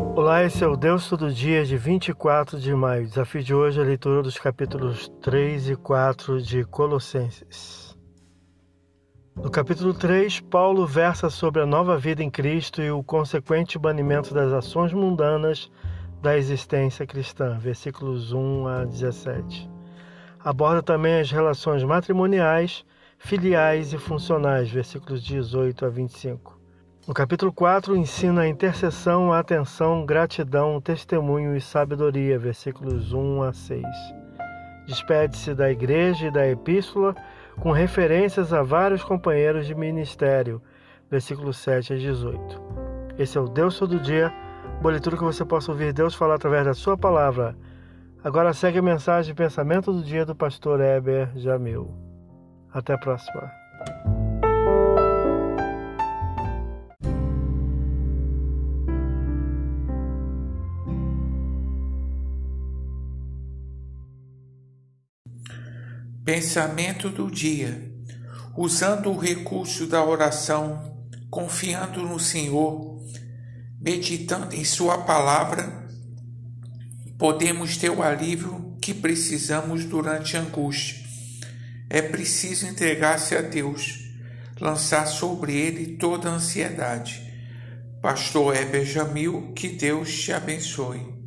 Olá, esse é o Deus Todo Dia de 24 de maio. Desafio de hoje é a leitura dos capítulos 3 e 4 de Colossenses. No capítulo 3, Paulo versa sobre a nova vida em Cristo e o consequente banimento das ações mundanas da existência cristã, versículos 1 a 17. Aborda também as relações matrimoniais, filiais e funcionais, versículos 18 a 25. No capítulo 4, ensina a intercessão, a atenção, gratidão, testemunho e sabedoria, versículos 1 a 6. Despede-se da igreja e da epístola com referências a vários companheiros de ministério, versículos 7 a 18. Esse é o Deus todo dia, boa leitura que você possa ouvir Deus falar através da sua palavra. Agora segue a mensagem de pensamento do dia do pastor Heber Jamil. Até a próxima. Pensamento do dia. Usando o recurso da oração, confiando no Senhor, meditando em Sua palavra, podemos ter o alívio que precisamos durante a angústia. É preciso entregar-se a Deus, lançar sobre Ele toda a ansiedade. Pastor Heber Jamil, que Deus te abençoe.